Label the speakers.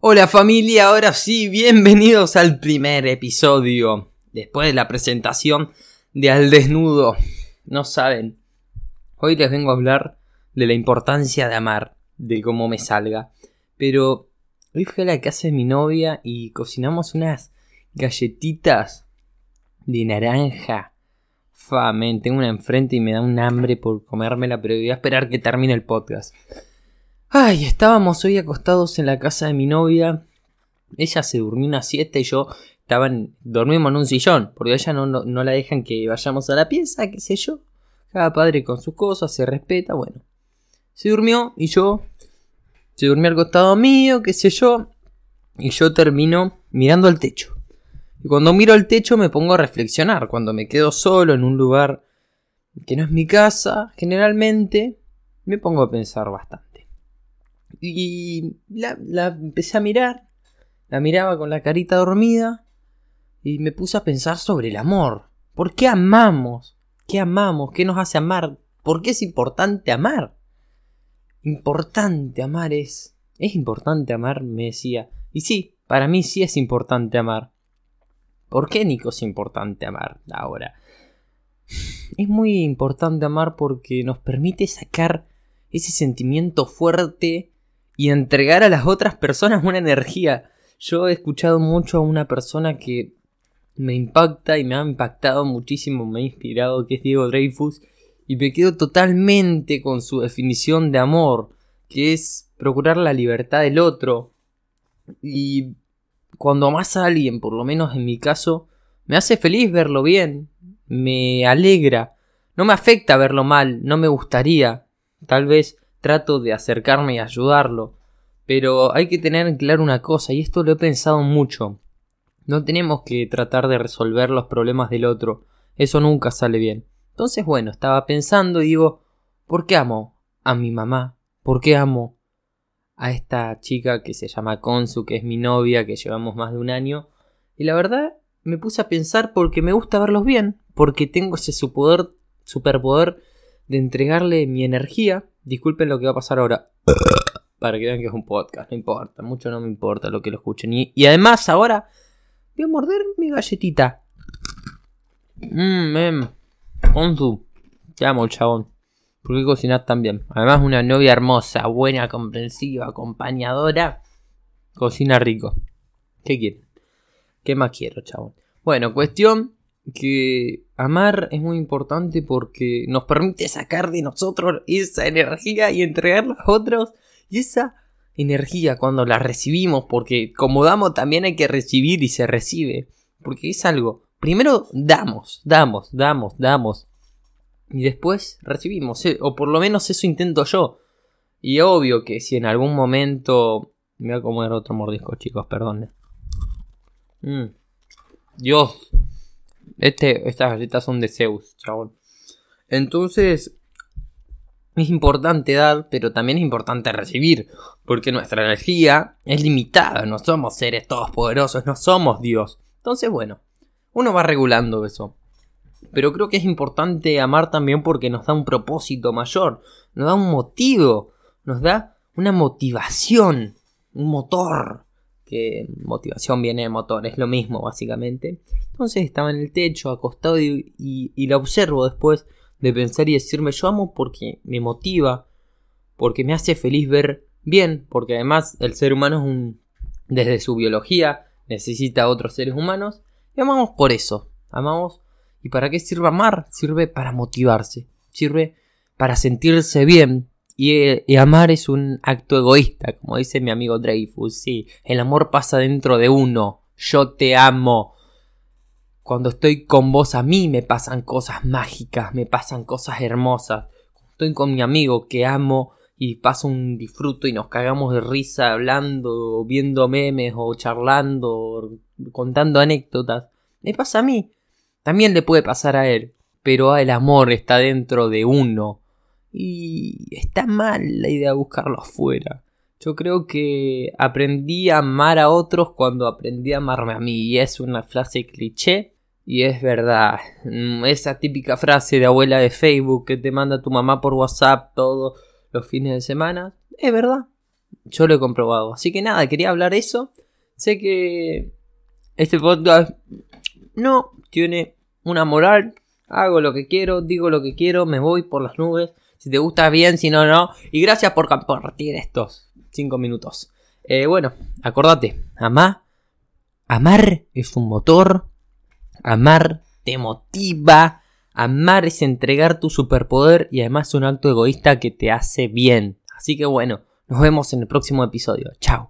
Speaker 1: Hola familia, ahora sí, bienvenidos al primer episodio. Después de la presentación de Al Desnudo. No saben, hoy les vengo a hablar de la importancia de amar, de cómo me salga. Pero hoy fui a la casa de mi novia y cocinamos unas galletitas de naranja. Famen, tengo una enfrente y me da un hambre por comérmela, pero voy a esperar que termine el podcast. Ay, estábamos hoy acostados en la casa de mi novia. Ella se durmió una siesta y yo estaba dormimos en un sillón, porque ella no, no, la dejan que vayamos a la pieza, qué sé yo. Cada padre con sus cosas, se respeta, bueno. Se durmió y yo se durmió al costado mío, qué sé yo. Y yo termino mirando al techo. Y cuando miro al techo me pongo a reflexionar. Cuando me quedo solo en un lugar que no es mi casa, generalmente me pongo a pensar bastante. Y la, la empecé a mirar, la miraba con la carita dormida y me puse a pensar sobre el amor. ¿Por qué amamos? ¿Qué amamos? ¿Qué nos hace amar? ¿Por qué es importante amar? Importante amar es... Es importante amar, me decía. Y sí, para mí sí es importante amar. ¿Por qué, Nico, es importante amar ahora? Es muy importante amar porque nos permite sacar ese sentimiento fuerte y entregar a las otras personas una energía. Yo he escuchado mucho a una persona que me impacta y me ha impactado muchísimo, me ha inspirado, que es Diego Dreyfus, y me quedo totalmente con su definición de amor, que es procurar la libertad del otro. Y cuando amas a alguien, por lo menos en mi caso, me hace feliz verlo bien, me alegra, no me afecta verlo mal, no me gustaría. Tal vez trato de acercarme y ayudarlo. Pero hay que tener claro una cosa, y esto lo he pensado mucho. No tenemos que tratar de resolver los problemas del otro. Eso nunca sale bien. Entonces, bueno, estaba pensando y digo, ¿por qué amo a mi mamá? ¿Por qué amo a esta chica que se llama Konsu, que es mi novia, que llevamos más de un año? Y la verdad, me puse a pensar porque me gusta verlos bien, porque tengo ese superpoder, superpoder de entregarle mi energía Disculpen lo que va a pasar ahora. Para que vean que es un podcast, no importa, mucho no me importa lo que lo escuchen. Y, además ahora voy a morder mi galletita. Mmm, mem. Onzu. Te amo, chabón. ¿Por qué tan bien? Además, una novia hermosa, buena, comprensiva, acompañadora. Cocina rico. ¿Qué quieren? ¿Qué más quiero, chabón? Bueno, cuestión que amar es muy importante porque nos permite sacar de nosotros esa energía y entregarla a otros. Y esa energía cuando la recibimos, porque como damos también hay que recibir y se recibe. Porque es algo, primero damos, damos, damos, damos. Y después recibimos, eh, o por lo menos eso intento yo. Y obvio que si en algún momento... Me voy a comer otro mordisco, chicos, perdón. Mm. Dios, este, estas galletas son de Zeus, chabón. Entonces, es importante dar, pero también es importante recibir, porque nuestra energía es limitada, no somos seres todos poderosos, no somos Dios. Entonces, bueno, uno va regulando eso. Pero creo que es importante amar también porque nos da un propósito mayor, nos da un motivo, nos da una motivación, un motor que motivación viene de motor, es lo mismo básicamente. Entonces estaba en el techo, acostado y, y, la observo después de pensar y decirme yo amo porque me motiva, porque me hace feliz ver bien, porque además el ser humano es un, desde su biología necesita a otros seres humanos y amamos por eso, amamos y para qué sirve amar, sirve para motivarse, sirve para sentirse bien, y, amar es un acto egoísta, como dice mi amigo Dreyfus. Sí, el amor pasa dentro de uno. Yo te amo. Cuando estoy con vos a mí me pasan cosas mágicas, me pasan cosas hermosas. Estoy con mi amigo que amo y paso un disfruto y nos cagamos de risa hablando, viendo memes o charlando, contando anécdotas. Me pasa a mí. También le puede pasar a él. Pero el amor está dentro de uno. Y está mal la idea de buscarlo afuera. Yo creo que aprendí a amar a otros cuando aprendí a amarme a mí. Y es una frase cliché. Y es verdad. Mm, esa típica frase de abuela de Facebook que te manda tu mamá por WhatsApp todos los fines de semana. Es verdad. Yo lo he comprobado. Así que nada, quería hablar eso. Sé que este podcast no tiene una moral. Hago lo que quiero, digo lo que quiero, me voy por las nubes. Si te gusta bien, si no, no. Y gracias por compartir estos 5 minutos. Eh, bueno, acordate, amar, amar es un motor, amar te motiva, amar es entregar tu superpoder y además es un acto egoísta que te hace bien. Así que bueno, nos vemos en el próximo episodio. Chao.